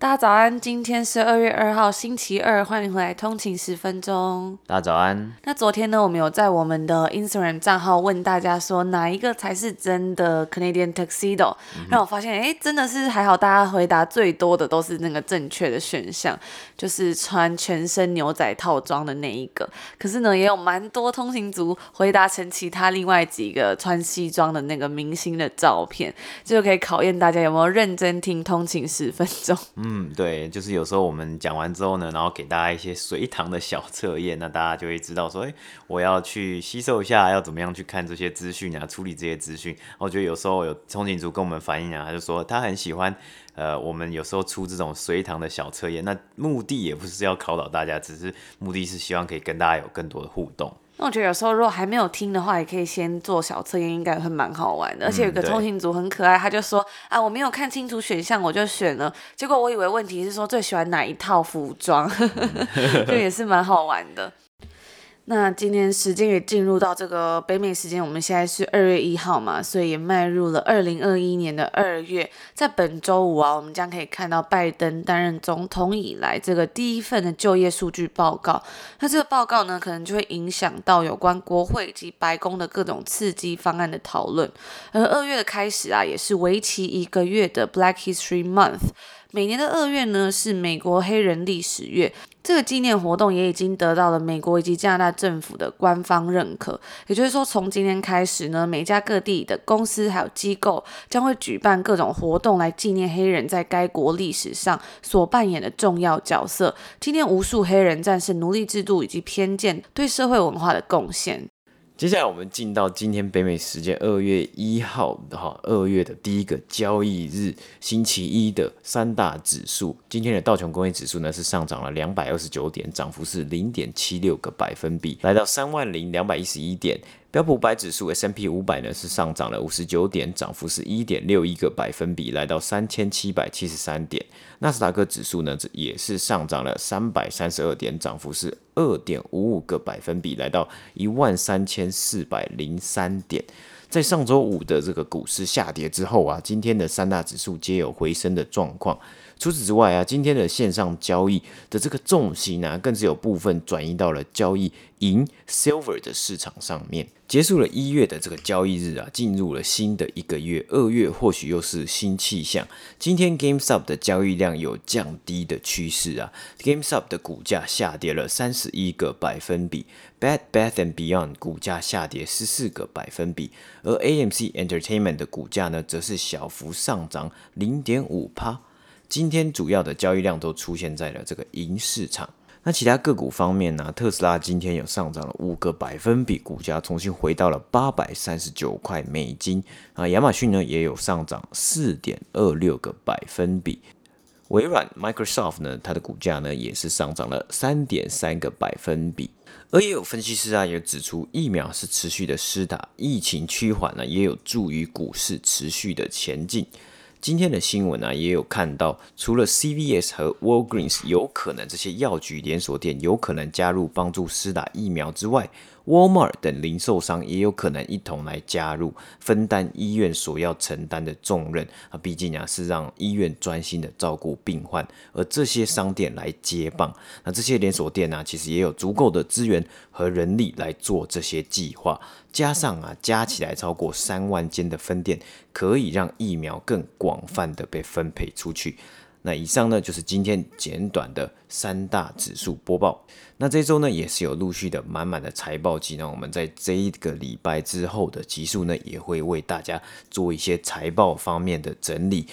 大家早安，今天是二月二号，星期二，欢迎回来通勤十分钟。大家早安。那昨天呢，我们有在我们的 Instagram 账号问大家说，哪一个才是真的 Canadian Tuxedo？让、嗯、我发现，哎，真的是还好，大家回答最多的都是那个正确的选项，就是穿全身牛仔套装的那一个。可是呢，也有蛮多通勤族回答成其他另外几个穿西装的那个明星的照片，就可以考验大家有没有认真听通勤十分钟。嗯嗯，对，就是有时候我们讲完之后呢，然后给大家一些随堂的小测验，那大家就会知道说，哎，我要去吸收一下，要怎么样去看这些资讯啊，处理这些资讯。我觉得有时候有憧憬族跟我们反映啊，他就说他很喜欢，呃，我们有时候出这种随堂的小测验，那目的也不是要考倒大家，只是目的是希望可以跟大家有更多的互动。那我觉得有时候如果还没有听的话，也可以先做小测验，应该会蛮好玩的。而且有个通行组很可爱，他就说啊，我没有看清楚选项，我就选了。结果我以为问题是说最喜欢哪一套服装，就也是蛮好玩的。那今天时间也进入到这个北美时间，我们现在是二月一号嘛，所以也迈入了二零二一年的二月。在本周五啊，我们将可以看到拜登担任总统以来这个第一份的就业数据报告。那这个报告呢，可能就会影响到有关国会及白宫的各种刺激方案的讨论。而二月的开始啊，也是为期一个月的 Black History Month。每年的二月呢，是美国黑人历史月。这个纪念活动也已经得到了美国以及加拿大政府的官方认可。也就是说，从今天开始呢，每家各地的公司还有机构将会举办各种活动来纪念黑人在该国历史上所扮演的重要角色，纪念无数黑人战胜奴隶制度以及偏见对社会文化的贡献。接下来我们进到今天北美时间二月一号的哈，二月的第一个交易日，星期一的三大指数。今天的道琼工业指数呢是上涨了两百二十九点，涨幅是零点七六个百分比，来到三万零两百一十一点。标普五百指数 S&P 五百呢是上涨了五十九点，涨幅是一点六一个百分比，来到三千七百七十三点。纳斯达克指数呢也是上涨了三百三十二点，涨幅是二点五五个百分比，来到一万三千四百零三点。在上周五的这个股市下跌之后啊，今天的三大指数皆有回升的状况。除此之外啊，今天的线上交易的这个重心呢，更是有部分转移到了交易银 （silver） 的市场上面。结束了一月的这个交易日啊，进入了新的一个月，二月或许又是新气象。今天 GameStop 的交易量有降低的趋势啊，GameStop 的股价下跌了三十一个百分比 Bad Bath and Beyond 股价下跌十四个百分比，而 AMC Entertainment 的股价呢，则是小幅上涨零点五趴。今天主要的交易量都出现在了这个银市场。那其他个股方面呢？特斯拉今天有上涨了五个百分比，股价重新回到了八百三十九块美金。啊，亚马逊呢也有上涨四点二六个百分比。微软 Microsoft 呢，它的股价呢也是上涨了三点三个百分比。而也有分析师啊也指出，疫苗是持续的施打，疫情趋缓呢，也有助于股市持续的前进。今天的新闻呢、啊，也有看到，除了 CVS 和 Walgreens 有可能这些药局连锁店有可能加入帮助施打疫苗之外，Walmart 等零售商也有可能一同来加入，分担医院所要承担的重任啊！毕竟啊，是让医院专心的照顾病患，而这些商店来接棒。那这些连锁店呢、其实也有足够的资源和人力来做这些计划。加上啊，加起来超过三万间的分店，可以让疫苗更广泛的被分配出去。那以上呢，就是今天简短的三大指数播报。那这周呢，也是有陆续的满满的财报季。那我们在这一个礼拜之后的集数呢，也会为大家做一些财报方面的整理。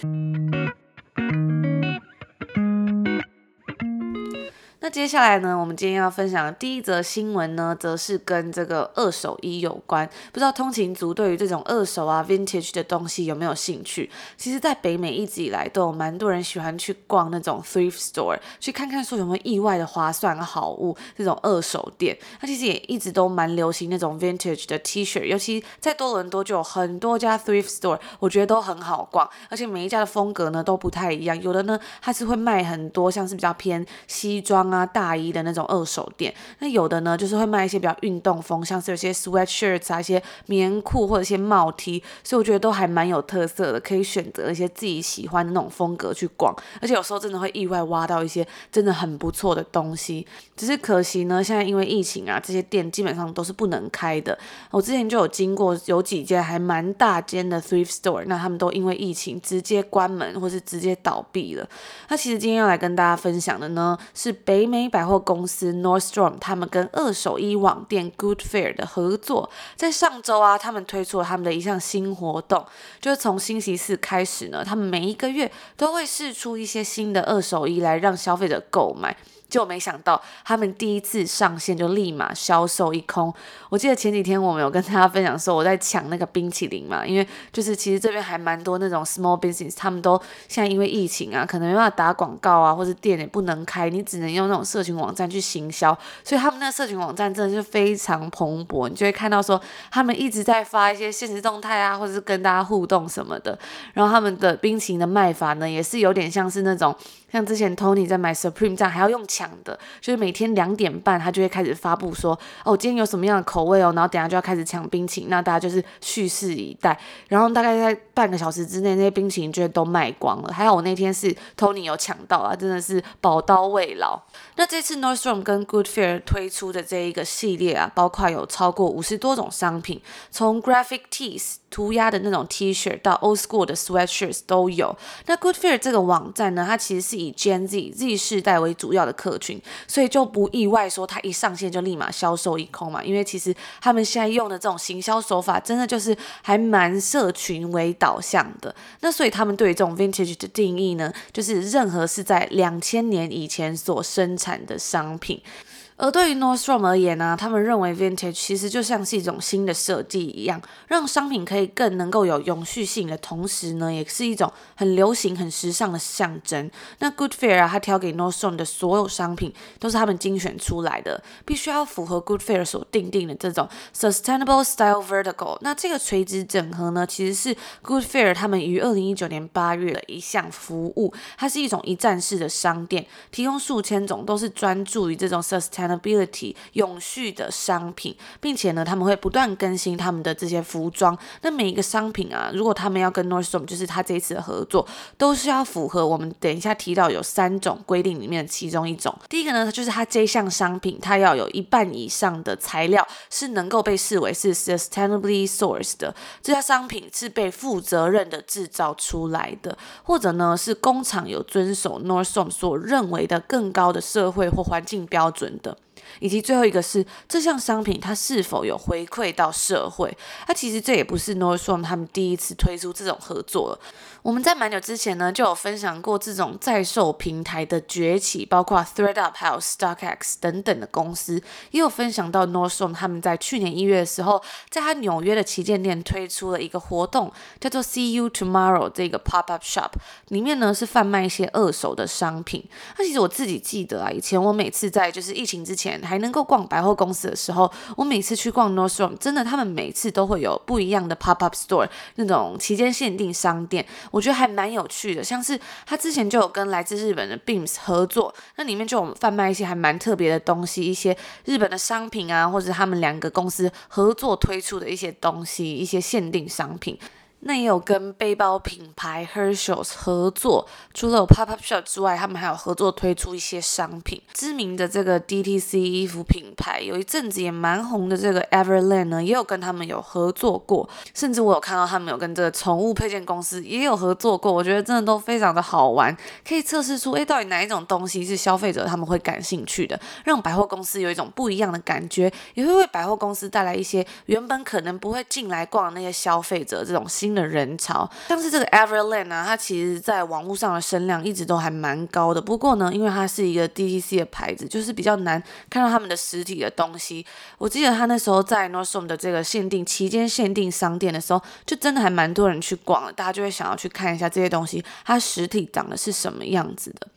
那接下来呢，我们今天要分享的第一则新闻呢，则是跟这个二手衣有关。不知道通勤族对于这种二手啊、vintage 的东西有没有兴趣？其实，在北美一直以来都有蛮多人喜欢去逛那种 thrift store，去看看说有没有意外的划算好物。这种二手店，它其实也一直都蛮流行那种 vintage 的 T 恤，尤其在多伦多就有很多家 thrift store，我觉得都很好逛，而且每一家的风格呢都不太一样。有的呢，它是会卖很多像是比较偏西装。啊，啊大衣的那种二手店，那有的呢，就是会卖一些比较运动风，像是有些 sweatshirts 啊，一些棉裤或者一些帽 T，所以我觉得都还蛮有特色的，可以选择一些自己喜欢的那种风格去逛，而且有时候真的会意外挖到一些真的很不错的东西。只是可惜呢，现在因为疫情啊，这些店基本上都是不能开的。我之前就有经过有几间还蛮大间的 thrift store，那他们都因为疫情直接关门或是直接倒闭了。那其实今天要来跟大家分享的呢，是北。美百货公司 Nordstrom 他们跟二手衣网店 Goodfair 的合作，在上周啊，他们推出了他们的一项新活动，就是从星期四开始呢，他们每一个月都会试出一些新的二手衣来让消费者购买。就没想到，他们第一次上线就立马销售一空。我记得前几天我们有跟大家分享说，我在抢那个冰淇淋嘛，因为就是其实这边还蛮多那种 small business，他们都现在因为疫情啊，可能没办法打广告啊，或者店也不能开，你只能用那种社群网站去行销，所以他们那社群网站真的是非常蓬勃，你就会看到说他们一直在发一些限时动态啊，或者是跟大家互动什么的。然后他们的冰淇淋的卖法呢，也是有点像是那种。像之前 Tony 在买 Supreme 这样还要用抢的，就是每天两点半他就会开始发布说，哦，今天有什么样的口口味哦，然后等下就要开始抢冰淇淋，那大家就是蓄势以待。然后大概在半个小时之内，那些冰淇淋就都卖光了。还好我那天是 Tony 有抢到啊，真的是宝刀未老。那这次 Nordstrom 跟 Goodfair 推出的这一个系列啊，包括有超过五十多种商品，从 Graphic Tees 涂鸦的那种 T 恤到 Old School 的 Sweatshirts 都有。那 Goodfear 这个网站呢，它其实是以 Gen Z Z 世代为主要的客群，所以就不意外说它一上线就立马销售一空嘛。因为其实他们现在用的这种行销手法，真的就是还蛮社群为导向的。那所以他们对于这种 Vintage 的定义呢，就是任何是在两千年以前所生产的商品。而对于 Nordstrom 而言呢、他们认为 vintage 其实就像是一种新的设计一样，让商品可以更能够有永续性的同时呢，也是一种很流行、很时尚的象征。那 Goodfair 啊，他挑给 Nordstrom 的所有商品都是他们精选出来的，必须要符合 Goodfair 所定定的这种 Sustainable Style Vertical。那这个垂直整合呢，其实是 Goodfair 他们于二零一九年八月的一项服务，它是一种一站式的商店，提供数千种都是专注于这种 Sustainable ability 永续的商品，并且呢，他们会不断更新他们的这些服装。那每一个商品啊，如果他们要跟 Nordstrom，就是他这一次的合作，都是要符合我们等一下提到有三种规定里面的其中一种。第一个呢，就是它这项商品，它要有一半以上的材料是能够被视为是 sustainably sourced 的，这家商品是被负责任的制造出来的，或者呢是工厂有遵守 Nordstrom 所认为的更高的社会或环境标准的。以及最后一个是这项商品它是否有回馈到社会？它其实这也不是 Nordstrom 他们第一次推出这种合作了。我们在蛮久之前呢就有分享过这种在售平台的崛起，包括 ThreadUp 还有 StockX 等等的公司，也有分享到 Nordstrom 他们在去年一月的时候，在他纽约的旗舰店推出了一个活动，叫做 See You Tomorrow 这个 Pop Up Shop，里面呢是贩卖一些二手的商品。那其实我自己记得啊，以前我每次在就是疫情之前。还能够逛百货公司的时候，我每次去逛 Nordstrom，真的，他们每次都会有不一样的 pop up store，那种期间限定商店，我觉得还蛮有趣的。像是他之前就有跟来自日本的 Beams 合作，那里面就有贩卖一些还蛮特别的东西，一些日本的商品啊，或者他们两个公司合作推出的一些东西，一些限定商品。那也有跟背包品牌 Herschel 合作，除了有 pop up shop 之外，他们还有合作推出一些商品。知名的这个 DTC 衣服品牌，有一阵子也蛮红的这个 Everlane 呢，也有跟他们有合作过。甚至我有看到他们有跟这个宠物配件公司也有合作过，我觉得真的都非常的好玩，可以测试出诶，到底哪一种东西是消费者他们会感兴趣的，让百货公司有一种不一样的感觉，也会为百货公司带来一些原本可能不会进来逛那些消费者这种新。的人潮。像是这个 Everlane 啊，它其实在网络上的声量一直都还蛮高的。不过呢，因为它是一个 DTC 的牌子，就是比较难看到他们的实体的东西。我记得他那时候在 Nordstrom 的这个限定期间限定商店的时候，就真的还蛮多人去逛的，大家就会想要去看一下这些东西，它实体长得是什么样子的。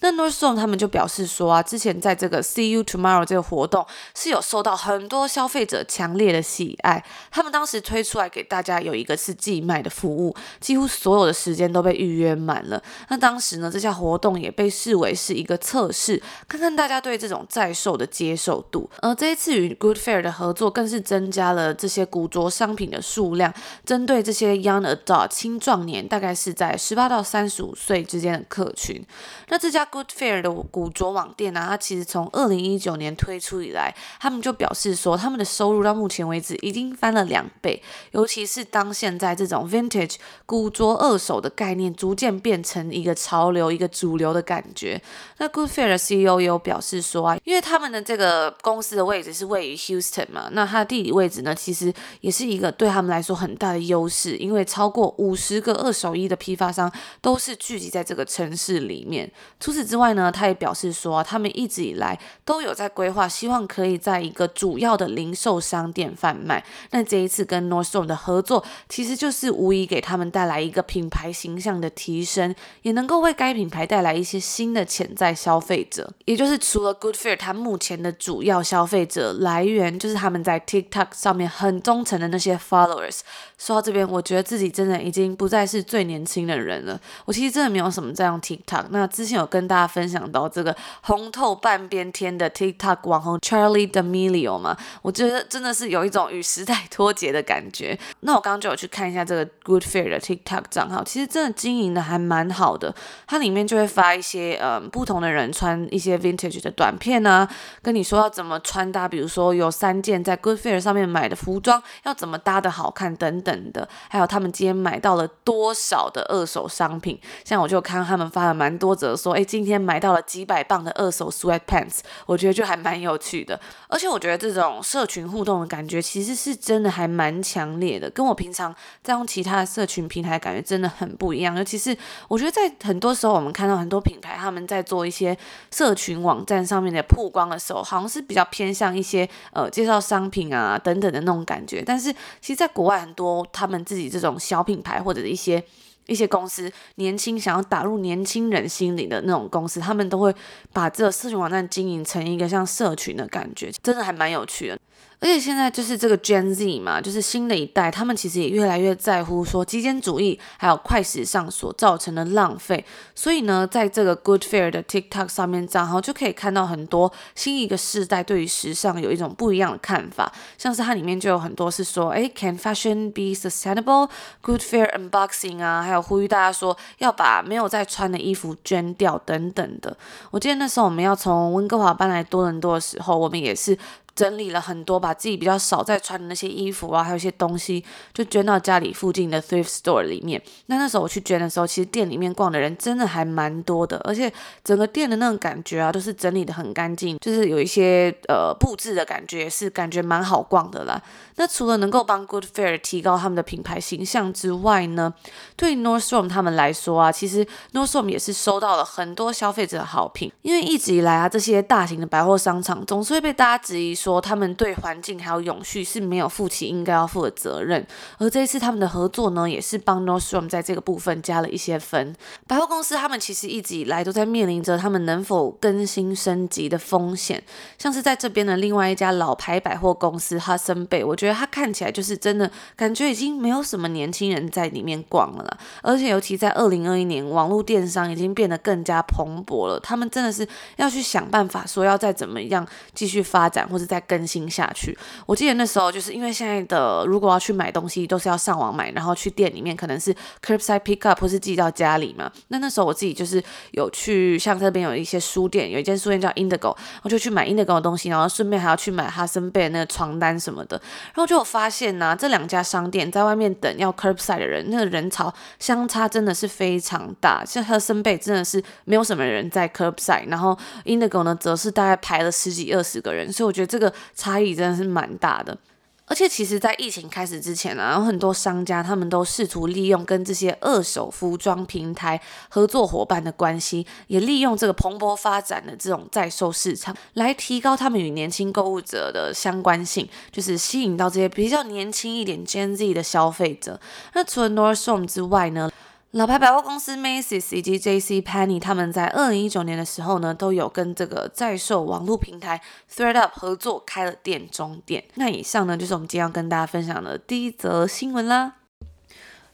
那 Nordstrom 他们就表示说啊，之前在这个 See You Tomorrow 这个活动是有受到很多消费者强烈的喜爱。他们当时推出来给大家有一个是寄卖的服务，几乎所有的时间都被预约满了。那当时呢，这项活动也被视为是一个测试，看看大家对这种在售的接受度。而这一次与 Good Fair 的合作，更是增加了这些古着商品的数量，针对这些 Young Adult 青壮年，大概是在十八到三十五岁之间的客群。那这家 Good Fair 的古着网店呢、它其实从二零一九年推出以来，他们就表示说，他们的收入到目前为止已经翻了两倍。尤其是当现在这这种 Vintage 古着二手的概念逐渐变成一个潮流、一个主流的感觉。那 Good Fair 的 CEO 也有表示说啊，因为他们的这个公司的位置是位于 Houston 嘛，那它的地理位置呢，其实也是一个对他们来说很大的优势，因为超过五十个二手衣的批发商都是聚集在这个城市里面。除此之外呢，他也表示说，他们一直以来都有在规划，希望可以在一个主要的零售商店贩卖。那这一次跟 Nordstrom 的合作，其实就是无疑给他们带来一个品牌形象的提升，也能够为该品牌带来一些新的潜在消费者。也就是除了 Good Fair，他目前的主要消费者来源就是他们在 TikTok 上面很忠诚的那些 followers。说到这边，我觉得自己真的已经不再是最年轻的人了。我其实真的没有什么在用 TikTok。那之前有跟大家分享到这个红透半边天的 TikTok 网红 Charlie D'Amelio 嘛，我觉得真的是有一种与时代脱节的感觉。那我刚刚就有去看一下这个 Good Fair 的 TikTok 账号，其实真的经营的还蛮好的。它里面就会发一些嗯不同的人穿一些 Vintage 的短片啊，跟你说要怎么穿搭，比如说有三件在 Good Fair 上面买的服装要怎么搭的好看等等。的，还有他们今天买到了多少的二手商品，像我就看他们发了蛮多则，说，哎，今天买到了几百磅的二手 sweatpants，我觉得就还蛮有趣的。而且我觉得这种社群互动的感觉，其实是真的还蛮强烈的，跟我平常在当其他的社群平台感觉真的很不一样。尤其是我觉得在很多时候，我们看到很多品牌他们在做一些社群网站上面的曝光的时候，好像是比较偏向一些呃介绍商品啊等等的那种感觉。但是其实，在国外很多。他们自己这种小品牌或者一些一些公司，年轻想要打入年轻人心里的那种公司，他们都会把这个社群网站经营成一个像社群的感觉，真的还蛮有趣的。而且现在就是这个 Gen Z 嘛，就是新的一代，他们其实也越来越在乎说极简主义还有快时尚所造成的浪费。所以呢，在这个 Good Fair 的 TikTok 上面账号就可以看到很多新一个世代对于时尚有一种不一样的看法。像是它里面就有很多是说，诶，Can fashion be sustainable？Good Fair unboxing 啊，还有呼吁大家说要把没有在穿的衣服捐掉等等的。我记得那时候我们要从温哥华搬来多伦多的时候，我们也是。整理了很多，把自己比较少在穿的那些衣服啊，还有一些东西，就捐到家里附近的 thrift store 里面。那那时候我去捐的时候，其实店里面逛的人真的还蛮多的，而且整个店的那种感觉啊，都是整理的很干净，就是有一些呃布置的感觉，是感觉蛮好逛的啦。那除了能够帮 Good Fair 提高他们的品牌形象之外呢，对 Nordstrom 他们来说啊，其实 Nordstrom 也是收到了很多消费者的好评，因为一直以来啊，这些大型的百货商场总是会被大家质疑。说他们对环境还有永续是没有负起应该要负的责任，而这一次他们的合作呢，也是帮 Nordstrom 在这个部分加了一些分。百货公司他们其实一直以来都在面临着他们能否更新升级的风险，像是在这边的另外一家老牌百货公司哈森贝我觉得它看起来就是真的感觉已经没有什么年轻人在里面逛了，而且尤其在二零二一年，网络电商已经变得更加蓬勃了，他们真的是要去想办法说要再怎么样继续发展，或者。再更新下去。我记得那时候就是因为现在的如果要去买东西都是要上网买，然后去店里面可能是 curbside pick up 或是寄到家里嘛。那那时候我自己就是有去像这边有一些书店，有一间书店叫 Indigo，我就去买 Indigo 的东西，然后顺便还要去买哈森贝那个床单什么的。然后就有发现呢、这两家商店在外面等要 curbside 的人，那个人潮相差真的是非常大。像哈森贝真的是没有什么人在 curbside，然后 Indigo 呢则是大概排了十几二十个人，所以我觉得这个。个差异真的是蛮大的。而且其实，在疫情开始之前啊，有很多商家他们都试图利用跟这些二手服装平台合作伙伴的关系，也利用这个蓬勃发展的这种在售市场，来提高他们与年轻购物者的相关性，就是吸引到这些比较年轻一点 Gen Z 的消费者。那除了 Nordstrom 之外呢，老牌百货公司 Macy's 以及 J.C. Penney，他们在二零一九年的时候呢，都有跟这个在售网络平台 ThreadUp 合作开了店中店。那以上呢，就是我们今天要跟大家分享的第一则新闻啦。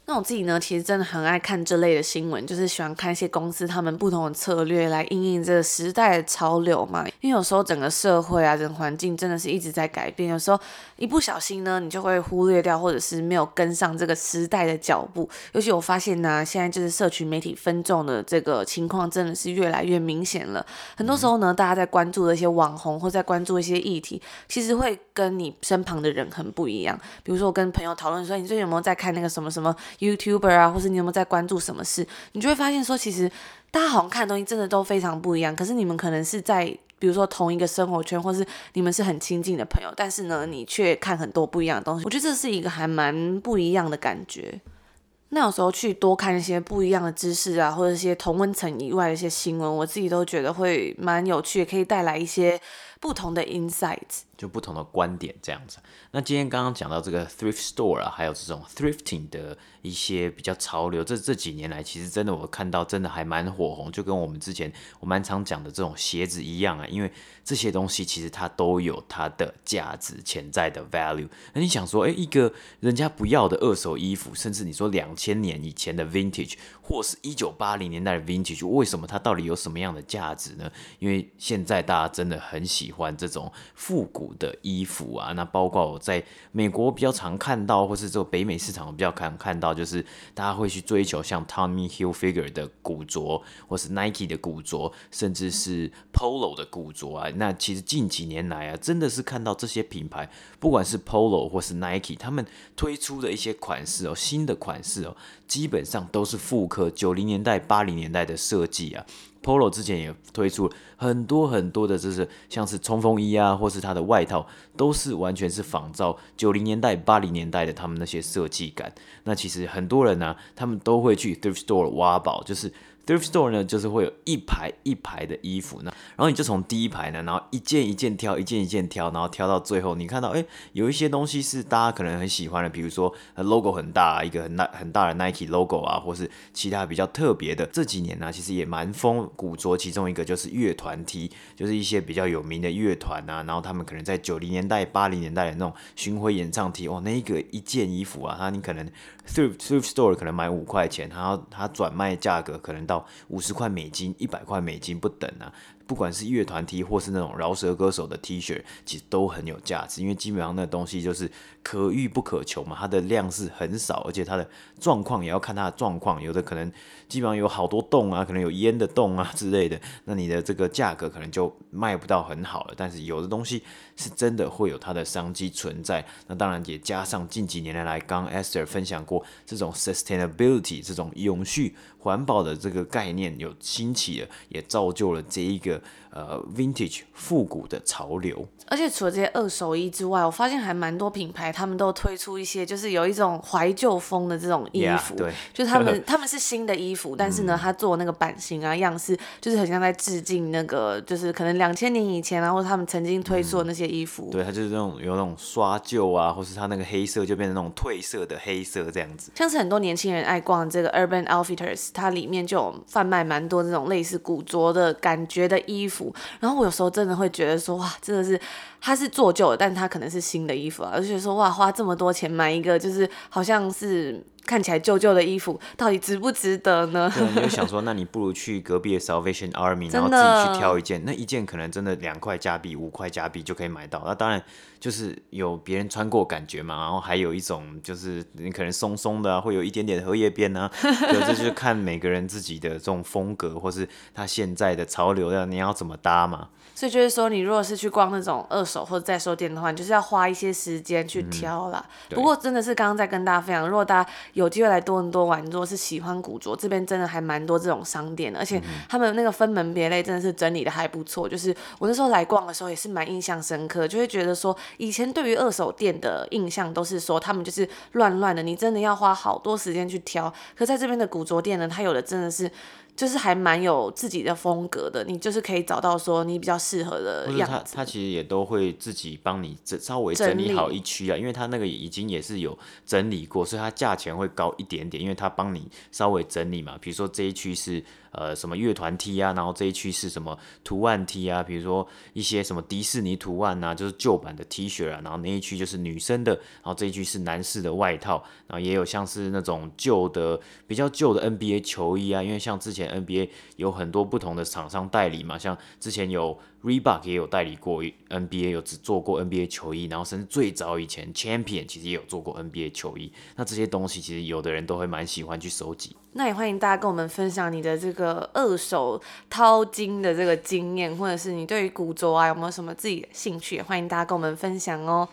那我自己呢，其实真的很爱看这类的新闻，就是喜欢看一些公司他们不同的策略来应应这个时代的潮流嘛。因为有时候整个社会啊，整个环境真的是一直在改变，有时候一不小心呢，你就会忽略掉，或者是没有跟上这个时代的脚步。尤其我发现呢，现在就是社群媒体分众的这个情况真的是越来越明显了。很多时候呢，大家在关注的一些网红或在关注一些议题，其实会跟你身旁的人很不一样。比如说我跟朋友讨论说，你最近有没有在看那个什么什么？YouTuber 啊，或是你有没有在关注什么事？你就会发现说，其实大家好像看的东西真的都非常不一样。可是你们可能是在，比如说同一个生活圈，或是你们是很亲近的朋友，但是呢，你却看很多不一样的东西。我觉得这是一个还蛮不一样的感觉。那有时候去多看一些不一样的知识啊，或者一些同温层以外的一些新闻，我自己都觉得会蛮有趣，可以带来一些不同的 insights。就不同的观点这样子。那今天刚刚讲到这个 thrift store 啊，还有这种 thrifting 的一些比较潮流，这这几年来其实真的我看到真的还蛮火红，就跟我们之前我蛮常讲的这种鞋子一样啊，因为这些东西其实它都有它的价值潜在的 value。那你想说，诶，一个人家不要的二手衣服，甚至你说两千年以前的 vintage，或是一九八零年代的 vintage，为什么它到底有什么样的价值呢？因为现在大家真的很喜欢这种复古。的衣服啊，那包括我在美国比较常看到，或是这个北美市场比较常看到，就是大家会去追求像 Tommy Hilfiger 的古着，或是 Nike 的古着，甚至是 Polo 的古着啊。那其实近几年来啊，真的是看到这些品牌，不管是 Polo 或是 Nike，他们推出的一些款式哦，新的款式哦，基本上都是复刻九零年代、八零年代的设计啊。Polo 之前也推出很多很多的，就是像是冲锋衣啊，或是它的外套，都是完全是仿照九零年代、八零年代的他们那些设计感。那其实很多人呢、他们都会去 thrift store 挖宝，就是。Thrift store 呢，就是会有一排一排的衣服呢，然后你就从第一排呢，然后一件一件挑，一件一件挑，然后挑到最后，你看到哎，有一些东西是大家可能很喜欢的，比如说 logo 很大，一个很大很大的 Nike logo 啊，或是其他比较特别的。这几年呢，其实也蛮风古着，其中一个就是乐团 T，就是一些比较有名的乐团啊，然后他们可能在九零年代、八零年代的那种巡回演唱 T，哦，那一个一件衣服啊，它你可能 Thrift Thrift store 可能买五块钱，然后它转卖价格可能到五十块美金、一百块美金不等啊。不管是乐团 T 或是那种饶舌歌手的 T 恤，其实都很有价值，因为基本上那东西就是可遇不可求嘛，它的量是很少，而且它的状况也要看它的状况，有的可能基本上有好多洞啊，可能有烟的洞啊之类的，那你的这个价格可能就卖不到很好了。但是有的东西是真的会有它的商机存在，那当然也加上近几年来，刚 Esther 分享过这种 sustainability 这种永续环保的这个概念有兴起了，也造就了这一个。呃，vintage 复古的潮流，而且除了这些二手衣之外，我发现还蛮多品牌，他们都推出一些就是有一种怀旧风的这种衣服，yeah, 对，就是他们 他们是新的衣服，但是呢，他做那个版型啊样式，就是很像在致敬那个，就是可能两千年以前啊，或者他们曾经推出的那些衣服，嗯、对，它就是那种有那种刷旧啊，或是它那个黑色就变成那种褪色的黑色这样子，像是很多年轻人爱逛这个 Urban Outfitters，它里面就有贩卖蛮多这种类似古着的感觉的衣服，然后我有时候真的会觉得说，哇，真的是它是做旧的，但它可能是新的衣服啊，而且说哇，花这么多钱买一个，就是好像是。看起来旧旧的衣服，到底值不值得呢？对，你就想说，那你不如去隔壁的 Salvation Army，然后自己去挑一件，那一件可能真的两块加币、五块加币就可以买到。那当然就是有别人穿过感觉嘛，然后还有一种就是你可能松松的、啊，会有一点点荷叶边啊。对，这就是看每个人自己的这种风格，或是他现在的潮流要你要怎么搭嘛。所以就是说，你如果是去逛那种二手或者在售店的话，你就是要花一些时间去挑啦。嗯、不过真的是刚刚在跟大家分享，如果大家有机会来多伦多玩，如果是喜欢古着，这边真的还蛮多这种商店的，而且他们那个分门别类真的是整理的还不错。就是我那时候来逛的时候也是蛮印象深刻，就会觉得说以前对于二手店的印象都是说他们就是乱乱的，你真的要花好多时间去挑。可在这边的古着店呢，它有的真的是。就是还蛮有自己的风格的，你就是可以找到说你比较适合的样子。他他其实也都会自己帮你整稍微整理好一区啊，因为他那个已经也是有整理过，所以它价钱会高一点点，因为他帮你稍微整理嘛。比如说这一区是。呃，什么乐团 T 啊，然后这一区是什么图案 T 啊，比如说一些什么迪士尼图案啊，就是旧版的 T 恤啊，然后那一区就是女生的，然后这一区是男士的外套，然后也有像是那种旧的比较旧的 NBA 球衣啊，因为像之前 NBA 有很多不同的厂商代理嘛，像之前有。Reebok 也有代理过 NBA，有只做过 NBA 球衣，然后甚至最早以前 Champion 其实也有做过 NBA 球衣。那这些东西其实有的人都会蛮喜欢去收集。那也欢迎大家跟我们分享你的这个二手淘金的这个经验，或者是你对于古着啊有没有什么自己的兴趣？也欢迎大家跟我们分享哦。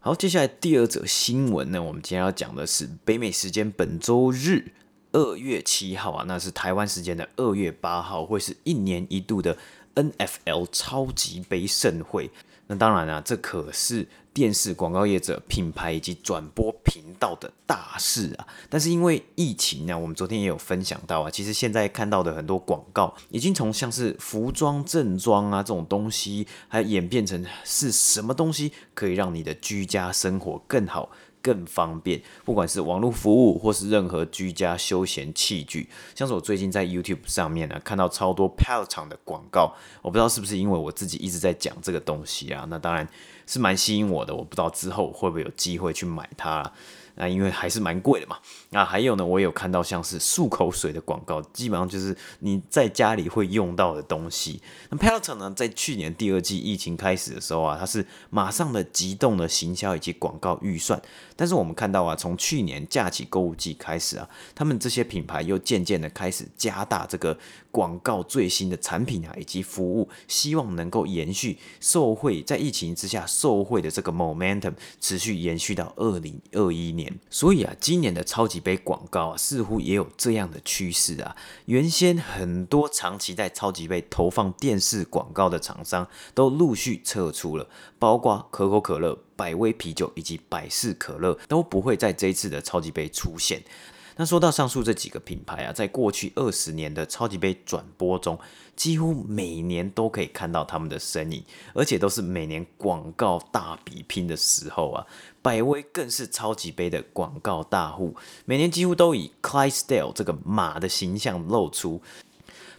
好，接下来第二则新闻呢，我们今天要讲的是北美时间本周日。二月七号啊，那是台湾时间的二月八号，会是一年一度的 NFL 超级杯盛会。那当然啊，这可是电视广告业者、品牌以及转播频道的大事啊。但是因为疫情呢，我们昨天也有分享到啊，其实现在看到的很多广告，已经从像是服装、正装啊这种东西，还演变成是什么东西可以让你的居家生活更好。更方便，不管是网络服务或是任何居家休闲器具，像是我最近在 YouTube 上面呢看到超多 Peloton 的广告，我不知道是不是因为我自己一直在讲这个东西啊，那当然是蛮吸引我的，我不知道之后会不会有机会去买它。那因为还是蛮贵的嘛。那还有呢，我有看到像是漱口水的广告，基本上就是你在家里会用到的东西。那 Peloton 呢，在去年第二季疫情开始的时候啊，它是马上的急动的行销以及广告预算。但是我们看到啊，从去年假期购物季开始啊，他们这些品牌又渐渐的开始加大这个广告最新的产品啊以及服务，希望能够延续受惠在疫情之下受惠的这个 momentum 持续延续到二零二一年。所以啊，今年的超级杯广告啊，似乎也有这样的趋势啊。原先很多长期在超级杯投放电视广告的厂商，都陆续撤出了，包括可口可乐、百威啤酒以及百事可乐，都不会在这一次的超级杯出现。那说到上述这几个品牌啊，在过去二十年的超级杯转播中，几乎每年都可以看到他们的身影，而且都是每年广告大比拼的时候啊。百威更是超级杯的广告大户，每年几乎都以 Clydesdale 这个马的形象露出。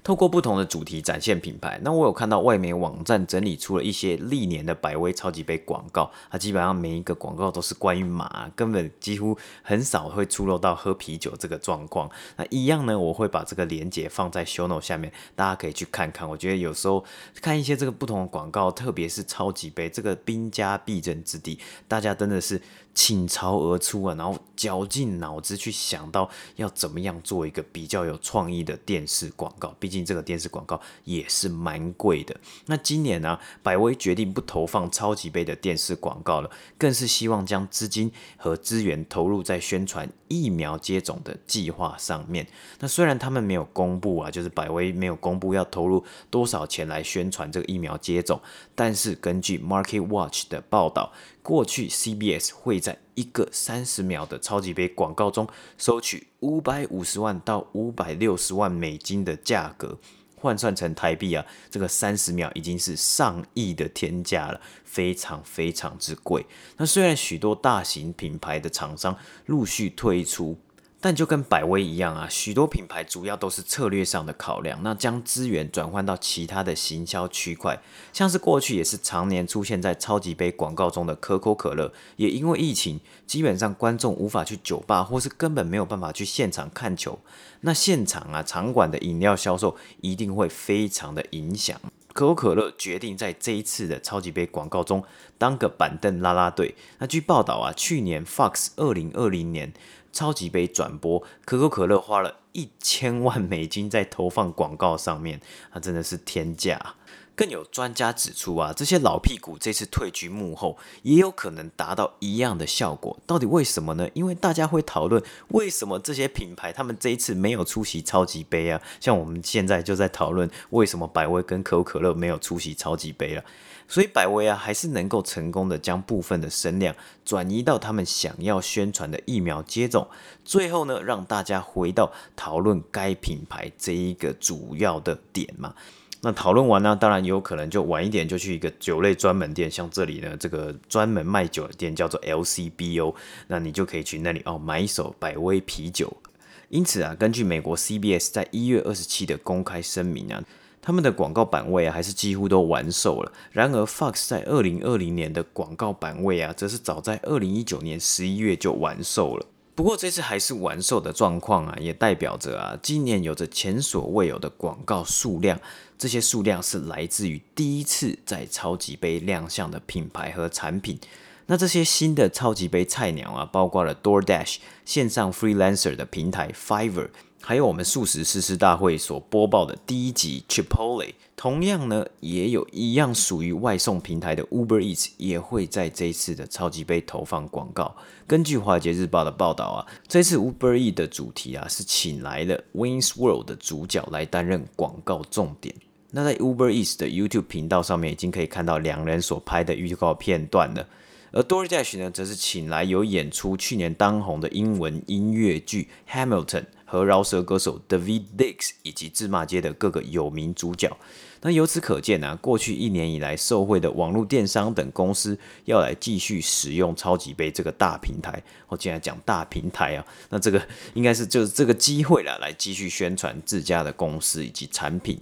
透过不同的主题展现品牌，那我有看到外媒网站整理出了一些历年的百威超级杯广告，它基本上每一个广告都是关于马，根本几乎很少会出漏到喝啤酒这个状况。那一样呢，我会把这个链接放在 show note 下面，大家可以去看看。我觉得有时候看一些这个不同的广告，特别是超级杯这个兵家必争之地，大家真的是。倾巢而出啊，然后绞尽脑汁去想到要怎么样做一个比较有创意的电视广告，毕竟这个电视广告也是蛮贵的。那今年呢，百威决定不投放超级杯的电视广告了，更是希望将资金和资源投入在宣传疫苗接种的计划上面。那虽然他们没有公布啊，就是百威没有公布要投入多少钱来宣传这个疫苗接种，但是根据 Market Watch 的报道。过去 CBS 会在一个三十秒的超级杯广告中收取五百五十万到五百六十万美金的价格，换算成台币啊，这个三十秒已经是上亿的天价了，非常非常之贵。那虽然许多大型品牌的厂商陆续退出。但就跟百威一样啊，许多品牌主要都是策略上的考量，那将资源转换到其他的行销区块，像是过去也是常年出现在超级杯广告中的可口可乐，也因为疫情，基本上观众无法去酒吧，或是根本没有办法去现场看球，那现场啊场馆的饮料销售一定会非常的影响。可口可乐决定在这一次的超级杯广告中当个板凳拉拉队。那据报道啊，去年 Fox 二零二零年。超级杯转播，可口可乐花了一千万美金在投放广告上面，那真的是天价。更有专家指出啊，这些老屁股这次退居幕后，也有可能达到一样的效果。到底为什么呢？因为大家会讨论为什么这些品牌他们这一次没有出席超级杯啊？像我们现在就在讨论为什么百威跟可口可乐没有出席超级杯了。所以百威啊，还是能够成功的将部分的声量转移到他们想要宣传的疫苗接种，最后呢，让大家回到讨论该品牌这一个主要的点嘛。那讨论完呢，当然也有可能就晚一点就去一个酒类专门店，像这里呢，这个专门卖酒的店叫做 LCBO，那你就可以去那里哦买一手百威啤酒。因此啊，根据美国 CBS 在一月二十七的公开声明啊，他们的广告版位啊还是几乎都完售了。然而 Fox 在二零二零年的广告版位啊，则是早在二零一九年十一月就完售了。不过这次还是完售的状况啊，也代表着啊，今年有着前所未有的广告数量。这些数量是来自于第一次在超级杯亮相的品牌和产品。那这些新的超级杯菜鸟啊，包括了 DoorDash 线上 Freelancer 的平台 Fiverr。还有我们素食试吃大会所播报的第一集 Chipotle，同样呢，也有一样属于外送平台的 Uber Eats 也会在这一次的超级杯投放广告。根据华尔街日报的报道啊，这次 Uber Eats 的主题啊是请来了 Wayne's World 的主角来担任广告重点。那在 Uber Eats 的 YouTube 频道上面已经可以看到两人所拍的预告片段了。而 DoorDash 呢，则是请来有演出去年当红的英文音乐剧 Hamilton。和饶舌歌手 David Dix 以及芝麻街的各个有名主角，那由此可见啊，过去一年以来受惠的网络电商等公司要来继续使用超级杯这个大平台。我既然讲大平台啊，那这个应该是就是这个机会了，来继续宣传自家的公司以及产品。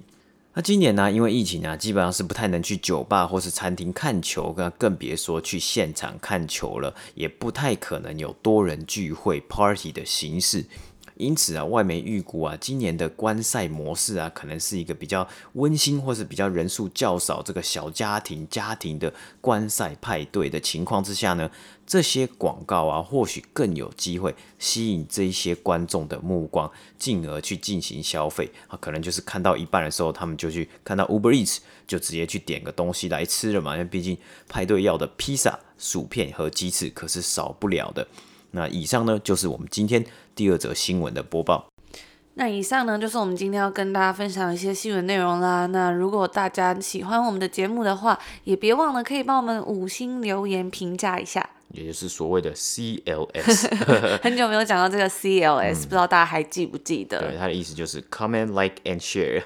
那今年呢，因为疫情啊，基本上是不太能去酒吧或是餐厅看球，那更别说去现场看球了，也不太可能有多人聚会 party 的形式。因此啊，外媒预估啊，今年的观赛模式啊，可能是一个比较温馨或是比较人数较少、这个小家庭家庭的观赛派对的情况之下呢，这些广告啊，或许更有机会吸引这一些观众的目光，进而去进行消费啊。可能就是看到一半的时候，他们就去看到 Uber Eats，就直接去点个东西来吃了嘛。因为毕竟派对要的披萨、薯片和鸡翅可是少不了的。那以上呢，就是我们今天第二则新闻的播报。那以上呢，就是我们今天要跟大家分享的一些新闻内容啦。那如果大家喜欢我们的节目的话，也别忘了可以帮我们五星留言评价一下，也就是所谓的 CLS。很久没有讲到这个 CLS，、嗯、不知道大家还记不记得？对，它的意思就是 comment, like and share。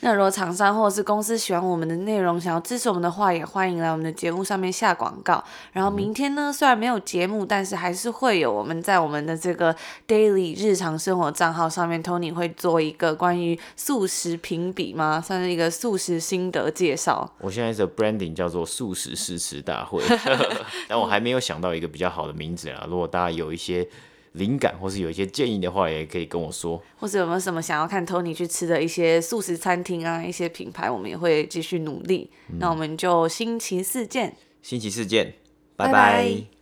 那如果厂商或者是公司喜欢我们的内容，想要支持我们的话，也欢迎来我们的节目上面下广告。然后明天呢，虽然没有节目，但是还是会有我们在我们的这个 daily 日常生活账号上面，Tony 会做一个关于素食评比吗？算是一个素食心得介绍。我现在的 branding 叫做素食试吃大会，但我还没有想到一个比较好的名字啊。如果大家有一些。灵感或是有一些建议的话，也可以跟我说。或者有没有什么想要看 Tony 去吃的一些素食餐厅啊，一些品牌，我们也会继续努力。嗯、那我们就星期四见。星期四见，拜拜。拜拜。